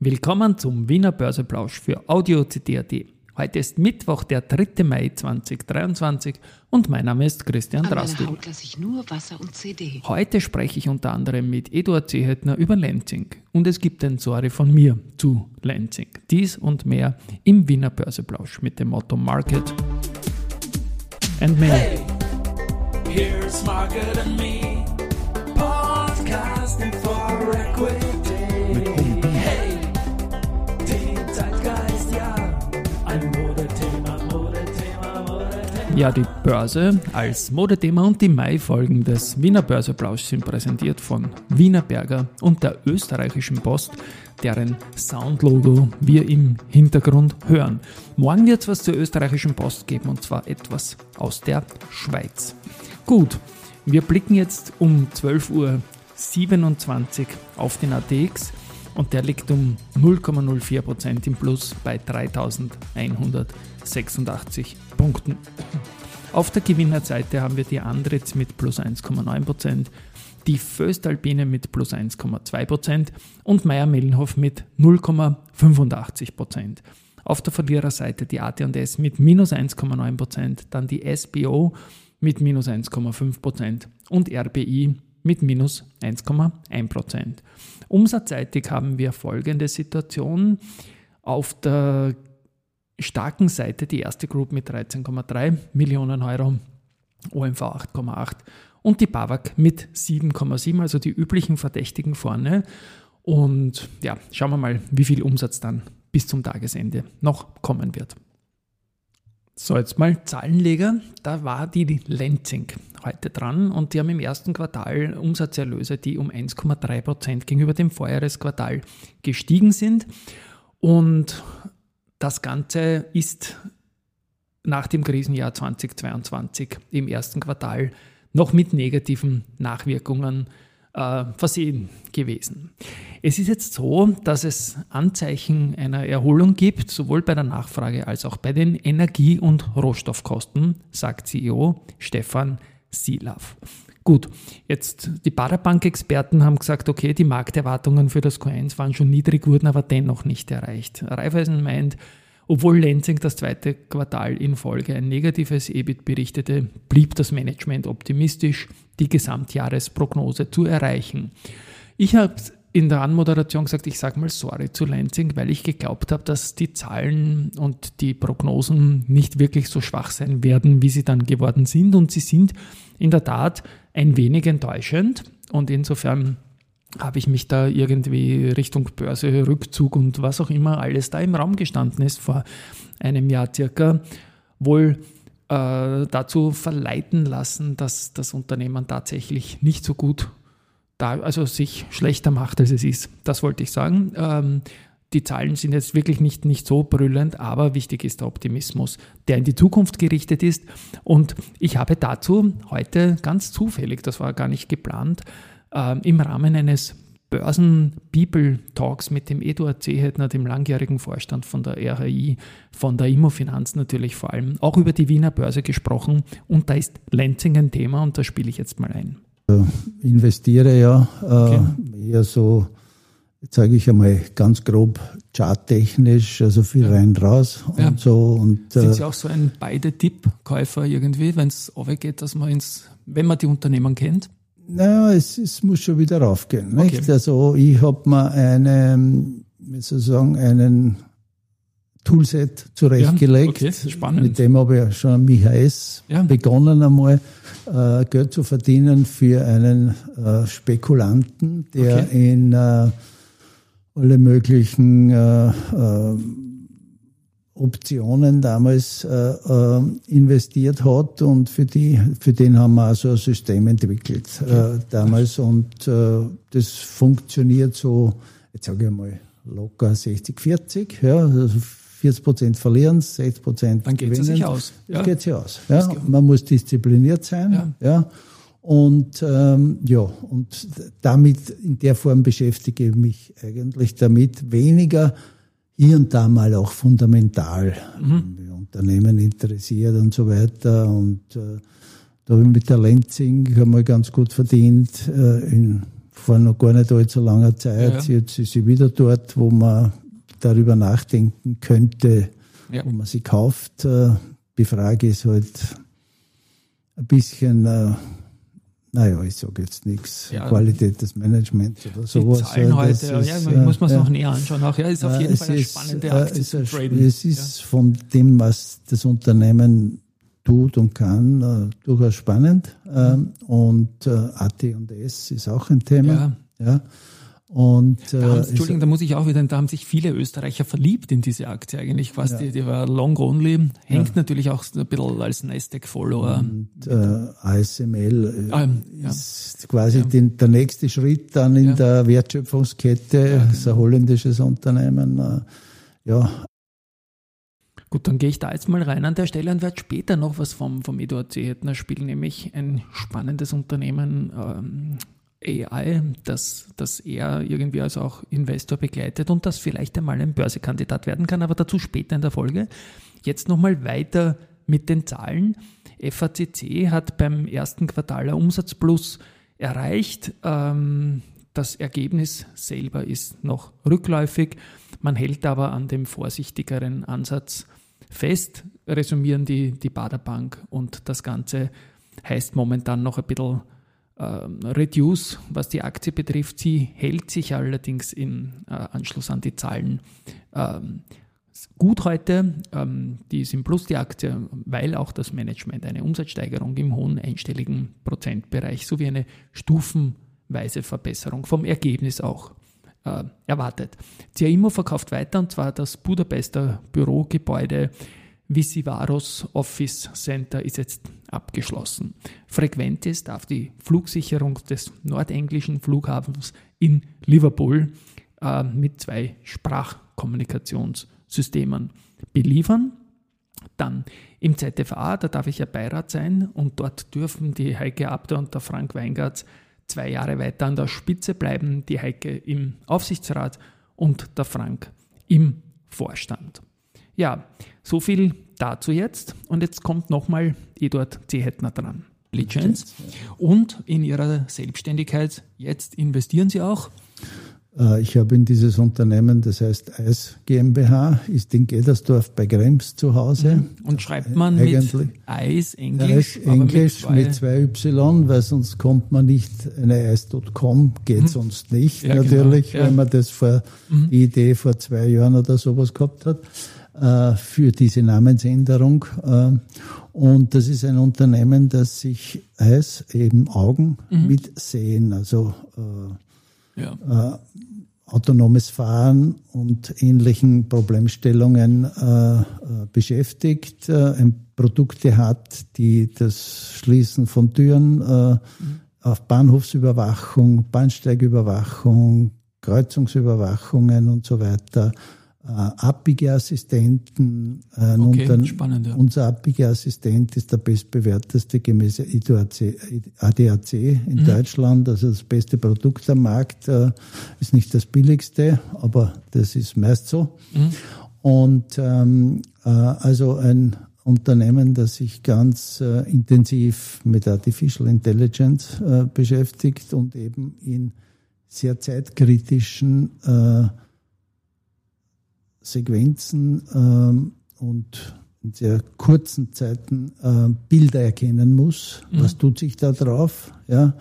Willkommen zum Wiener Börseplausch für Audio CD.at. Heute ist Mittwoch, der 3. Mai 2023 und mein Name ist Christian An Drastil. meiner Haut lasse ich nur Wasser und CD. Heute spreche ich unter anderem mit Eduard Seehetner über Lenzing und es gibt ein Sorry von mir zu Lenzing. Dies und mehr im Wiener Börseplausch mit dem Motto Market and Me. Hey, here's Margaret and me, podcasting for equity. Ja, die Börse als Modethema und die Mai-Folgen des Wiener Börseplausch sind präsentiert von Wiener Berger und der österreichischen Post, deren Soundlogo wir im Hintergrund hören. Morgen wird es was zur österreichischen Post geben und zwar etwas aus der Schweiz. Gut, wir blicken jetzt um 12.27 Uhr auf den ATX und der liegt um 0,04% im Plus bei 3186 Punkten. Auf der Gewinnerseite haben wir die Andritz mit plus 1,9%, die Föstalpine mit plus 1,2% und Meier-Mellenhof mit 0,85%. Auf der Verliererseite die AT&S mit minus 1,9%, dann die SBO mit minus 1,5% und RBI mit minus 1,1%. Umsatzseitig haben wir folgende Situation. Auf der starken Seite die erste Group mit 13,3 Millionen Euro, OMV 8,8 und die BAWAG mit 7,7, also die üblichen Verdächtigen vorne. Und ja, schauen wir mal, wie viel Umsatz dann bis zum Tagesende noch kommen wird. So, jetzt mal Zahlenleger. Da war die Lenzing heute dran und die haben im ersten Quartal Umsatzerlöse, die um 1,3 Prozent gegenüber dem Vorjahresquartal gestiegen sind. Und das Ganze ist nach dem Krisenjahr 2022 im ersten Quartal noch mit negativen Nachwirkungen äh, versehen gewesen. Es ist jetzt so, dass es Anzeichen einer Erholung gibt, sowohl bei der Nachfrage als auch bei den Energie- und Rohstoffkosten, sagt CEO Stefan Silav. Gut, jetzt die Parabank-Experten haben gesagt, okay, die Markterwartungen für das Q1 waren schon niedrig, wurden aber dennoch nicht erreicht. Raiffeisen meint, obwohl Lenzing das zweite Quartal in Folge ein negatives EBIT berichtete, blieb das Management optimistisch, die Gesamtjahresprognose zu erreichen. Ich habe in der Anmoderation gesagt, ich sage mal sorry zu Lenzing, weil ich geglaubt habe, dass die Zahlen und die Prognosen nicht wirklich so schwach sein werden, wie sie dann geworden sind. Und sie sind in der Tat ein wenig enttäuschend. Und insofern habe ich mich da irgendwie Richtung Börse, Rückzug und was auch immer alles da im Raum gestanden ist vor einem Jahr circa, wohl äh, dazu verleiten lassen, dass das Unternehmen tatsächlich nicht so gut da, also sich schlechter macht, als es ist. Das wollte ich sagen. Ähm, die Zahlen sind jetzt wirklich nicht, nicht so brüllend, aber wichtig ist der Optimismus, der in die Zukunft gerichtet ist. Und ich habe dazu heute ganz zufällig, das war gar nicht geplant, äh, im Rahmen eines Börsen-People-Talks mit dem Eduard Seehetner, dem langjährigen Vorstand von der RHI, von der Immofinanz natürlich vor allem, auch über die Wiener Börse gesprochen. Und da ist Lenzing ein Thema und da spiele ich jetzt mal ein. Ich investiere ja äh, Okay. eher so, jetzt sage ich einmal ganz grob charttechnisch, also viel rein raus und Ja. so. Und Sind äh, Sie auch so ein Beide-Tipp-Käufer irgendwie, wenn es geht, dass man ins, wenn man die Unternehmen kennt? naja, es, es muss schon wieder raufgehen. Okay. Nicht? Also ich habe mir einen, wie soll ich sagen, einen Toolset zurechtgelegt. Ja, okay, spannend. Mit dem habe ich ja schon am IHS Ja. begonnen einmal äh, Geld zu verdienen für einen äh, Spekulanten, der Okay. in äh, alle möglichen äh, äh, Optionen damals äh, äh, investiert hat und für die für den haben wir also ein System entwickelt äh, damals und äh, das funktioniert so jetzt sage ich mal locker 60 40 ja also 40 Prozent verlieren 60 Prozent Dann geht es gewinnen sich aus. Ja. geht sich aus ja man muss diszipliniert sein Ja. ja, und ähm, ja, und damit in der Form beschäftige ich mich eigentlich damit weniger hier und da mal auch fundamental wie Unternehmen interessiert und so weiter. Und äh, da habe ich mit der Lenzing einmal ganz gut verdient äh, in vor noch gar nicht allzu langer Zeit. Ja. Jetzt ist sie wieder dort, wo man darüber nachdenken könnte, Ja. wo man sie kauft. Äh, Die Frage ist halt ein bisschen, äh, naja, ich sage jetzt nichts, Ja. Qualität des Managements oder Die sowas. Zahlen Äh, heute, ja, ist, ja, äh, muss man es ja. noch näher anschauen. Auch, ja, ist auf Ja, jeden Fall eine ist, spannende äh, Aktie es zu traden. Es ist von dem, was das Unternehmen tut und kann, äh, durchaus spannend. Ähm, und äh, AT&S ist auch ein Thema. Ja. Ja. Und äh, Da haben, es- Entschuldigung, da muss ich auch wieder, da haben sich viele Österreicher verliebt in diese Aktie eigentlich. Quasi, die, die war long only, hängt natürlich auch ein bisschen als Nasdaq-Follower. und, äh, ASML äh, Ähm, ja. ist quasi den, der nächste Schritt dann in Ja. der Wertschöpfungskette. Das ist ein holländisches Unternehmen. Äh, ja, Gut, dann gehe ich da jetzt mal rein an der Stelle und werde später noch was vom, vom Eduard Zehetner spielen, nämlich ein spannendes Unternehmen ähm, AI, das, das er irgendwie als auch Investor begleitet und das vielleicht einmal ein Börsekandidat werden kann, aber dazu später in der Folge. Jetzt nochmal weiter mit den Zahlen. FACC hat beim ersten Quartal ein Umsatzplus erreicht. Ähm, das Ergebnis selber ist noch rückläufig. Man hält aber an dem vorsichtigeren Ansatz fest, resümieren die, die Baderbank und das Ganze heißt momentan noch ein bisschen Reduce, was die Aktie betrifft. Sie hält sich allerdings im äh, Anschluss an die Zahlen ähm, gut heute. Ähm, die ist im Plus, die Aktie, weil auch das Management eine Umsatzsteigerung im hohen einstelligen Prozentbereich sowie eine stufenweise Verbesserung vom Ergebnis auch äh, erwartet. CIMO verkauft weiter und zwar das Budapester Bürogebäude Visivaros Office Center ist jetzt abgeschlossen. Frequentis darf die Flugsicherung des nordenglischen Flughafens in Liverpool äh, mit zwei Sprachkommunikationssystemen beliefern. Dann im ZFA, da darf ich ja Beirat sein und dort dürfen die Heike Abter und der Frank Weingartz zwei Jahre weiter an der Spitze bleiben, die Heike im Aufsichtsrat und der Frank im Vorstand. Ja, so viel dazu jetzt. Und jetzt kommt nochmal Eduard Zehetner dran. Lizenz. Und in ihrer Selbstständigkeit, jetzt investieren sie auch. Äh, Ich habe in dieses Unternehmen, das heißt Eis GmbH, ist in Gedersdorf bei Krems zu Hause. Und schreibt man Eigentlich. mit Eis Englisch, Eis Englisch mit mit zwei, zwei, Y, weil sonst kommt man nicht, eine Eis.com geht sonst nicht, Ja, genau. natürlich, Ja. wenn man das vor, die Idee vor zwei Jahren oder sowas gehabt hat, für diese Namensänderung. Äh, und das ist ein Unternehmen, das sich Eis eben Augen mit Sehen, also äh, ja. autonomes Fahren und ähnlichen Problemstellungen äh, äh, beschäftigt, äh, Produkte hat, die das Schließen von Türen äh, auf Bahnhofsüberwachung, Bahnsteigüberwachung, Kreuzungsüberwachungen und so weiter, äh, Abbiegeassistenten. Äh, Okay, Unter- spannend, ja. Unser Abbiegeassistent ist der bestbewerteste gemäß ADAC Mhm. in Deutschland, also das beste Produkt am Markt, äh, ist nicht das billigste, aber das ist meist so. Mhm. Und ähm, äh, also ein Unternehmen, das sich ganz äh, intensiv mit Artificial Intelligence äh, beschäftigt und eben in sehr zeitkritischen äh, Sequenzen ähm, und in sehr kurzen Zeiten äh, Bilder erkennen muss. Was tut sich da drauf? Ja,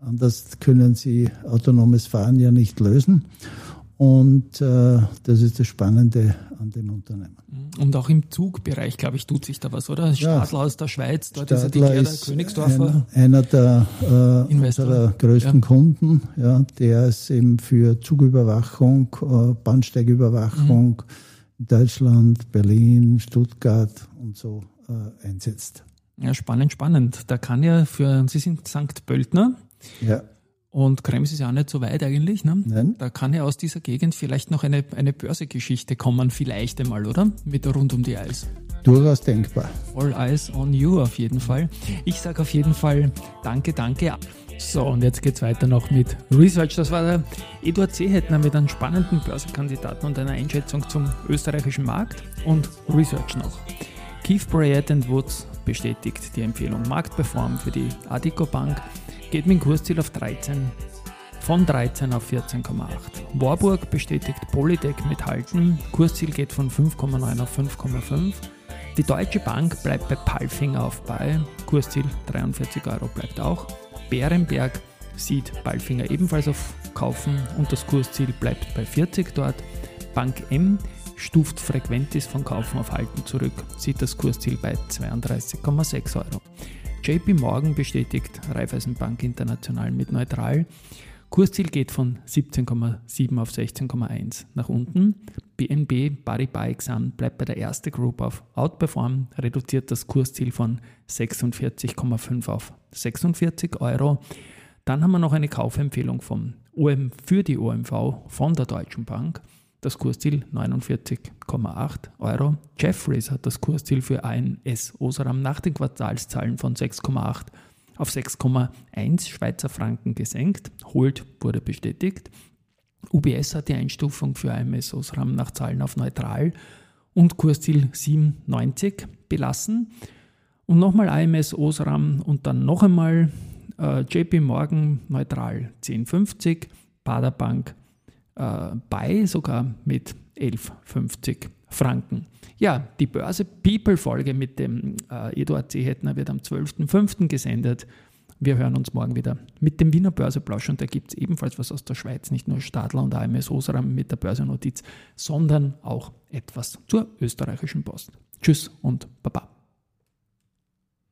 anders können Sie autonomes Fahren ja nicht lösen. Und äh, das ist das Spannende an dem Unternehmen. Und auch im Zugbereich, glaube ich, tut sich da was, oder? Stadler aus der Schweiz, dort ist ja die Stadler Königsdorfer. Ein, einer der äh, unserer größten Ja. Kunden, ja, der ist eben für Zugüberwachung, äh, Bahnsteigüberwachung in Deutschland, Berlin, Stuttgart und so äh, einsetzt. Ja, spannend, spannend. Da kann ja für, Sie sind St. Pöltner Ja, und Krems ist ja auch nicht so weit eigentlich, ne? Nein. Da kann ja aus dieser Gegend vielleicht noch eine, eine Börsegeschichte kommen, vielleicht einmal, oder? Mit rund um die Eis. durchaus denkbar. All eyes on you auf jeden Fall. Ich sage auf jeden Fall danke, danke. So, und jetzt geht's weiter noch mit Research. Das war der Eduard Seehetner mit einem spannenden Börsenkandidaten und einer Einschätzung zum österreichischen Markt und Research noch. Keith Bryant Woods bestätigt die Empfehlung Marktperform für die Adico Bank, geht mit dem Kursziel auf von 13 auf 14,8. Warburg bestätigt Polytech mit Halten, Kursziel geht von 5,9 auf 5,5. Die Deutsche Bank bleibt bei Palfinger auf bei, Kursziel 43 Euro bleibt auch. Bärenberg sieht Palfinger ebenfalls auf Kaufen und das Kursziel bleibt bei 40 dort. Bank M stuft Frequentis von Kaufen auf Halten zurück, sieht das Kursziel bei 32,6 Euro. JP Morgan bestätigt Raiffeisenbank International mit neutral. Kursziel geht von 17,7 auf 16,1 nach unten. BNB Paribas Exam bleibt bei der ersten Group auf Outperform, reduziert das Kursziel von 46,5 auf 46 Euro. Dann haben wir noch eine Kaufempfehlung vom OM für die OMV von der Deutschen Bank. Das Kursziel 49,8 Euro. Jeffries hat das Kursziel für ANS Osram nach den Quartalszahlen von 6,8 auf 6,1 Schweizer Franken gesenkt. Holt wurde bestätigt. UBS hat die Einstufung für AMS Osram nach Zahlen auf neutral und Kursziel 7,90 belassen. Und nochmal AMS Osram und dann noch einmal äh, JP Morgan neutral 10,50, Baderbank äh, bei sogar mit 11,50 Franken. Ja, die Börse People-Folge mit dem äh, Eduard Seehetner wird am 12.05. gesendet. Wir hören uns morgen wieder mit dem Wiener Börseplausch und da gibt es ebenfalls was aus der Schweiz, nicht nur Stadler und AMS Osram mit der Börsennotiz, sondern auch etwas zur österreichischen Post. Tschüss und Baba.